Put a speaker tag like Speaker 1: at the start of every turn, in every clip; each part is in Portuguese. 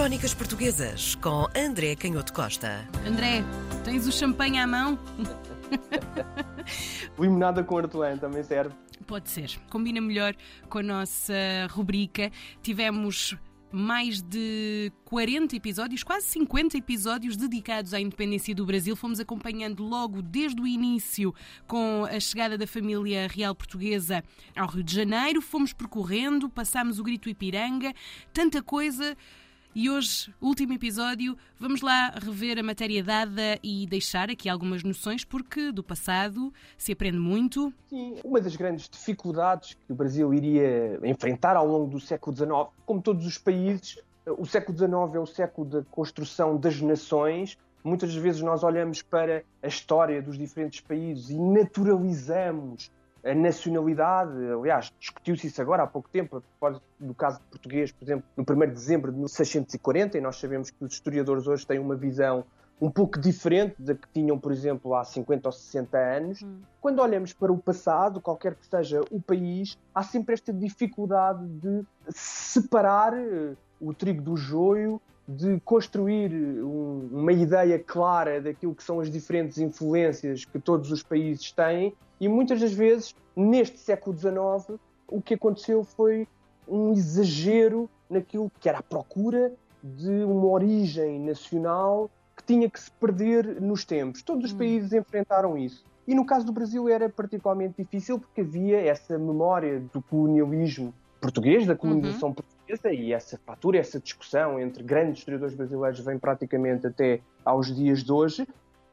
Speaker 1: Crónicas Portuguesas com André Canhoto Costa.
Speaker 2: André, tens o champanhe à mão?
Speaker 3: Limonada com hortelã também serve.
Speaker 2: Pode ser. Combina melhor com a nossa rubrica. Tivemos mais de 40 episódios, quase 50 episódios dedicados à independência do Brasil. Fomos acompanhando logo desde o início com a chegada da família real portuguesa ao Rio de Janeiro. Fomos percorrendo, passámos o Grito Ipiranga, tanta coisa. E hoje, último episódio, vamos lá rever a matéria dada e deixar aqui algumas noções, porque do passado se aprende muito.
Speaker 3: Sim, uma das grandes dificuldades que o Brasil iria enfrentar ao longo do século XIX, como todos os países, o século XIX é o século da construção das nações. Muitas vezes nós olhamos para a história dos diferentes países e naturalizamos a nacionalidade, aliás, discutiu-se isso agora há pouco tempo, no caso português, por exemplo, no 1 de dezembro de 1640, e nós sabemos que os historiadores hoje têm uma visão um pouco diferente da que tinham, por exemplo, há 50 ou 60 anos. Hum. Quando olhamos para o passado, qualquer que seja o país, há sempre esta dificuldade de separar eh, o trigo do joio, de construir um, uma ideia clara daquilo que são as diferentes influências que todos os países têm e muitas das vezes, neste século XIX, o que aconteceu foi um exagero naquilo que era a procura de uma origem nacional que tinha que se perder nos tempos. Todos os hum. países enfrentaram isso. E no caso do Brasil era particularmente difícil porque havia essa memória do colonialismo português, da colonização uhum. portuguesa, e essa fatura, essa discussão entre grandes historiadores brasileiros vem praticamente até aos dias de hoje.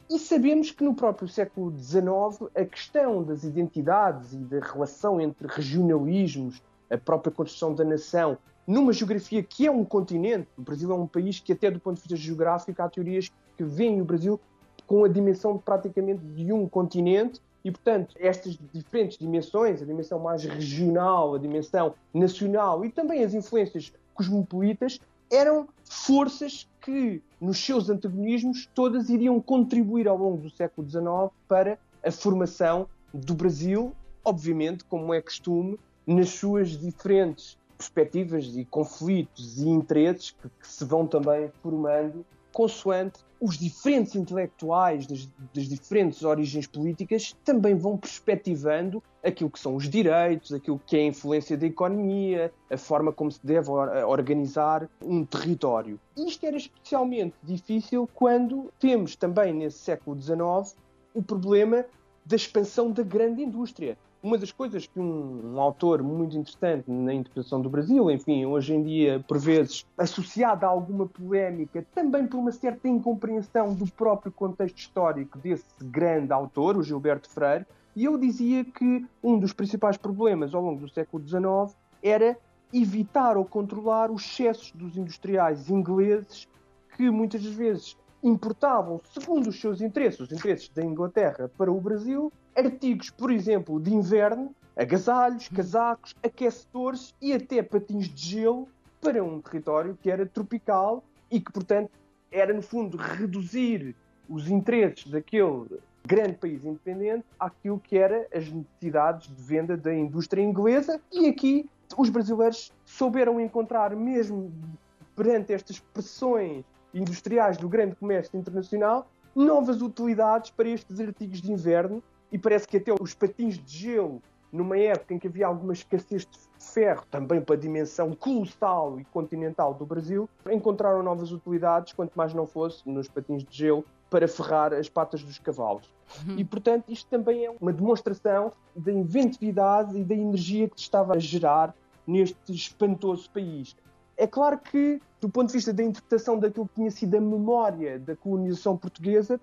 Speaker 3: E sabemos que no próprio século XIX a questão das identidades e da relação entre regionalismos, a própria construção da nação, numa geografia que é um continente, o Brasil é um país que, até do ponto de vista geográfico, há teorias que veem o Brasil com a dimensão praticamente de um continente e, portanto, estas diferentes dimensões, a dimensão mais regional, a dimensão nacional e também as influências cosmopolitas, eram forças que, nos seus antagonismos, todas iriam contribuir ao longo do século XIX para a formação do Brasil, obviamente, como é costume, nas suas diferentes perspectivas e conflitos e interesses que, que se vão também formando consoante os diferentes intelectuais das, das, diferentes origens políticas também vão perspectivando aquilo que são os direitos, aquilo que é a influência da economia, a forma como se deve organizar um território. Isto era especialmente difícil quando temos também nesse século XIX o problema da expansão da grande indústria uma das coisas que um, um, autor muito interessante na interpretação do Brasil, enfim, hoje em dia, por vezes, associado a alguma polémica, também por uma certa incompreensão do próprio contexto histórico desse grande autor, o Gilberto Freire, e eu dizia que um dos principais problemas ao longo do século XIX era evitar ou controlar os excessos dos industriais ingleses que muitas vezes importavam, segundo os seus interesses, os interesses da Inglaterra para o Brasil, artigos, por exemplo, de inverno, agasalhos, casacos, aquecedores e até patins de gelo para um território que era tropical e que, portanto, era, no fundo, reduzir os interesses daquele grande país independente àquilo que era as necessidades de venda da indústria inglesa. E aqui os brasileiros souberam encontrar, mesmo perante estas pressões industriais do grande comércio internacional, novas utilidades para estes artigos de inverno e parece que até os patins de gelo, numa época em que havia alguma escassez de ferro, também para a dimensão colossal e continental do Brasil, encontraram novas utilidades, quanto mais não fosse nos patins de gelo, para ferrar as patas dos cavalos. Uhum. E, portanto, isto também é uma demonstração da inventividade e da energia que se estava a gerar neste espantoso país. É claro que, do ponto de vista da interpretação daquilo que tinha sido a memória da colonização portuguesa,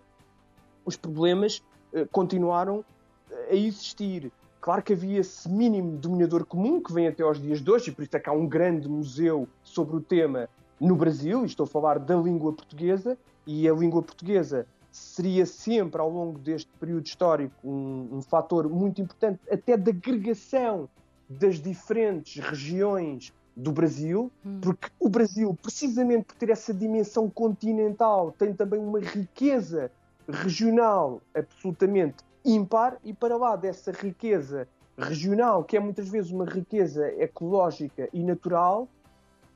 Speaker 3: os problemas continuaram eh, a existir. Claro que havia esse mínimo dominador comum que vem até aos dias de hoje, e por isso é que há um grande museu sobre o tema no Brasil, e estou a falar da língua portuguesa, e a língua portuguesa seria sempre, ao longo deste período histórico, um, um fator muito importante, até da agregação das diferentes regiões do Brasil, hum. porque o Brasil, precisamente por ter essa dimensão continental, tem também uma riqueza regional absolutamente ímpar, e para lá dessa riqueza regional, que é muitas vezes uma riqueza ecológica e natural,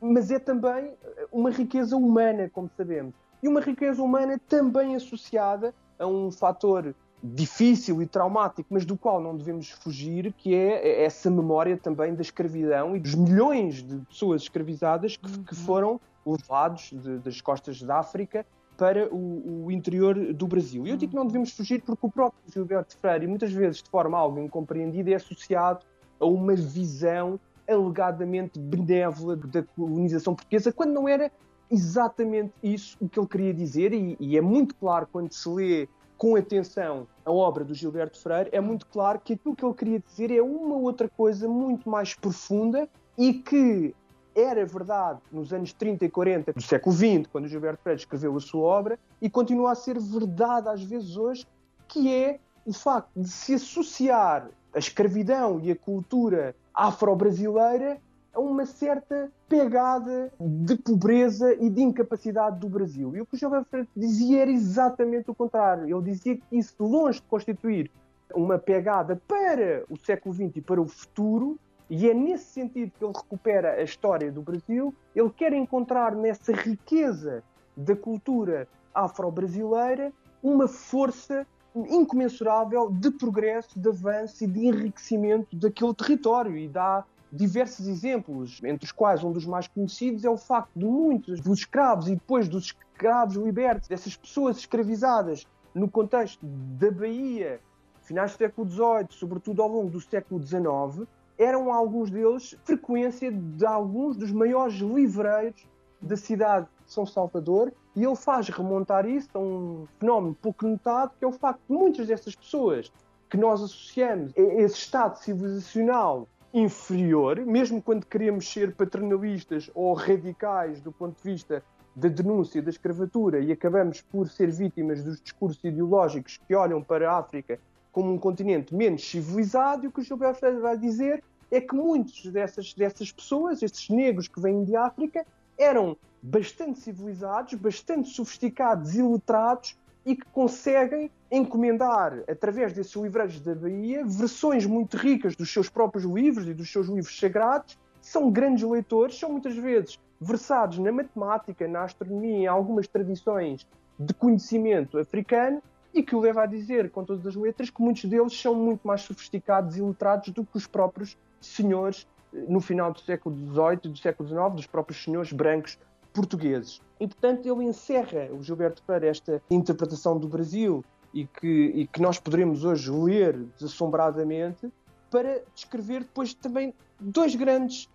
Speaker 3: mas é também uma riqueza humana, como sabemos. E uma riqueza humana também associada a um fator difícil e traumático, mas do qual não devemos fugir, que é essa memória também da escravidão e dos milhões de pessoas escravizadas que, que uhum. foram levados de, das costas da África para o, o, interior do Brasil. E eu digo que não devemos fugir porque o próprio Gilberto Freire, muitas vezes de forma algo incompreendida, é associado a uma visão alegadamente benévola da colonização portuguesa, quando não era exatamente isso o que ele queria dizer, e, e é muito claro quando se lê com atenção a obra do Gilberto Freire, é muito claro que aquilo que ele queria dizer é uma outra coisa muito mais profunda e que era verdade nos anos 30 e 40 do século XX, quando o Gilberto Freire escreveu a sua obra, e continua a ser verdade às vezes hoje, que é o facto de se associar a escravidão e a cultura afro-brasileira a uma certa pegada de pobreza e de incapacidade do Brasil. E o que o José Freire dizia era exatamente o contrário. Ele dizia que isso, longe de constituir uma pegada para o século XX e para o futuro, e é nesse sentido que ele recupera a história do Brasil, ele quer encontrar nessa riqueza da cultura afro-brasileira uma força incomensurável de progresso, de avanço e de enriquecimento daquele território. E dá diversos exemplos, entre os quais um dos mais conhecidos é o facto de muitos dos escravos e depois dos escravos libertos, dessas pessoas escravizadas no contexto da Bahia, finais do século XVIII, sobretudo ao longo do século XIX, eram alguns deles frequência de alguns dos maiores livreiros da cidade de São Salvador e ele faz remontar isso a um fenómeno pouco notado, que é o facto de muitas dessas pessoas que nós associamos a esse estado civilizacional inferior, mesmo quando queremos ser paternalistas ou radicais do ponto de vista da denúncia da escravatura e acabamos por ser vítimas dos discursos ideológicos que olham para a África como um continente menos civilizado, e o que o Gilberto vai dizer é que muitos dessas, dessas pessoas, esses negros que vêm de África, eram bastante civilizados, bastante sofisticados e letrados e que conseguem encomendar, através desses livreiros da Bahia, versões muito ricas dos seus próprios livros e dos seus livros sagrados. São grandes leitores, são muitas vezes versados na matemática, na astronomia, em algumas tradições de conhecimento africano, e que o leva a dizer, com todas as letras, que muitos deles são muito mais sofisticados e letrados do que os próprios senhores eh, no final do século XVIII, do século XIX, dos próprios senhores brancos portugueses. E, portanto, ele encerra, o Gilberto Pereira, esta interpretação do Brasil e que, e que nós poderemos hoje ler desassombradamente para descrever depois também dois grandes,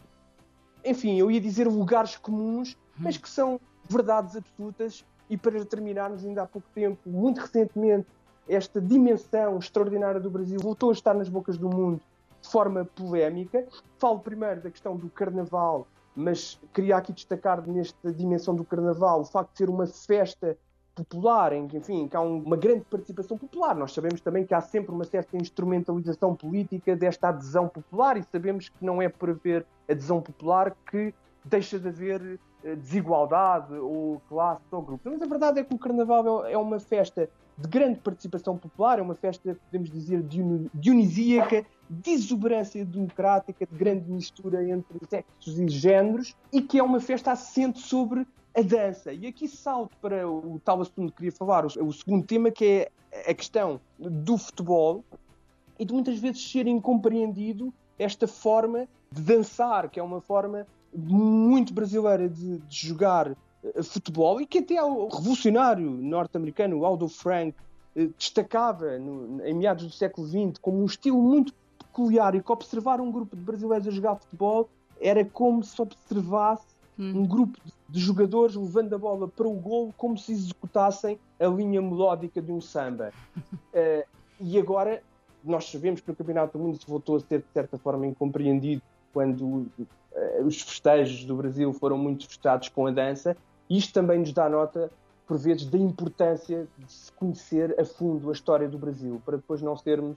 Speaker 3: enfim, eu ia dizer lugares comuns, mas que são verdades absolutas. E para terminarmos, ainda há pouco tempo, muito recentemente, esta dimensão extraordinária do Brasil voltou a estar nas bocas do mundo de forma polémica. Falo primeiro da questão do carnaval mas queria aqui destacar nesta dimensão do Carnaval o facto de ser uma festa popular, em que, enfim, que há uma grande participação popular. Nós sabemos também que há sempre uma certa instrumentalização política desta adesão popular e sabemos que não é por haver adesão popular que deixa de haver desigualdade ou classe ou grupo. Mas a verdade é que o Carnaval é uma festa de grande participação popular, é uma festa, podemos dizer, dionisíaca, de exuberância democrática, de grande mistura entre sexos e géneros, e que é uma festa assente sobre a dança. E aqui salto para o tal assunto que queria falar, o, segundo tema, que é a questão do futebol e de muitas vezes ser incompreendido esta forma de dançar, que é uma forma muito brasileira de, de jogar uh, futebol e que até o revolucionário norte-americano Aldo Frank uh, destacava no, em meados do século XX como um estilo muito peculiar e que observar um grupo de brasileiros a jogar futebol era como se observasse hum. um grupo de jogadores levando a bola para o golo como se executassem a linha melódica de um samba. uh, e agora nós sabemos que o Campeonato do Mundo se voltou a ser de certa forma incompreendido quando os festejos do Brasil foram muito festejados com a dança. Isto também nos dá nota, por vezes, da importância de se conhecer a fundo a história do Brasil, para depois não sermos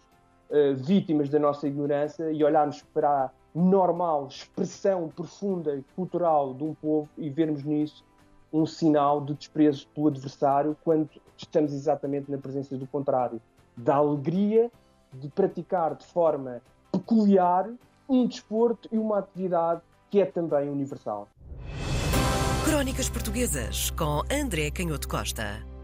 Speaker 3: uh, vítimas da nossa ignorância e olharmos para a normal expressão profunda e cultural de um povo e vermos nisso um sinal de desprezo pelo adversário quando estamos exatamente na presença do contrário, da alegria de praticar de forma peculiar um desporto e uma atividade que é também universal.
Speaker 1: Crónicas Portuguesas com André Canhoto Costa.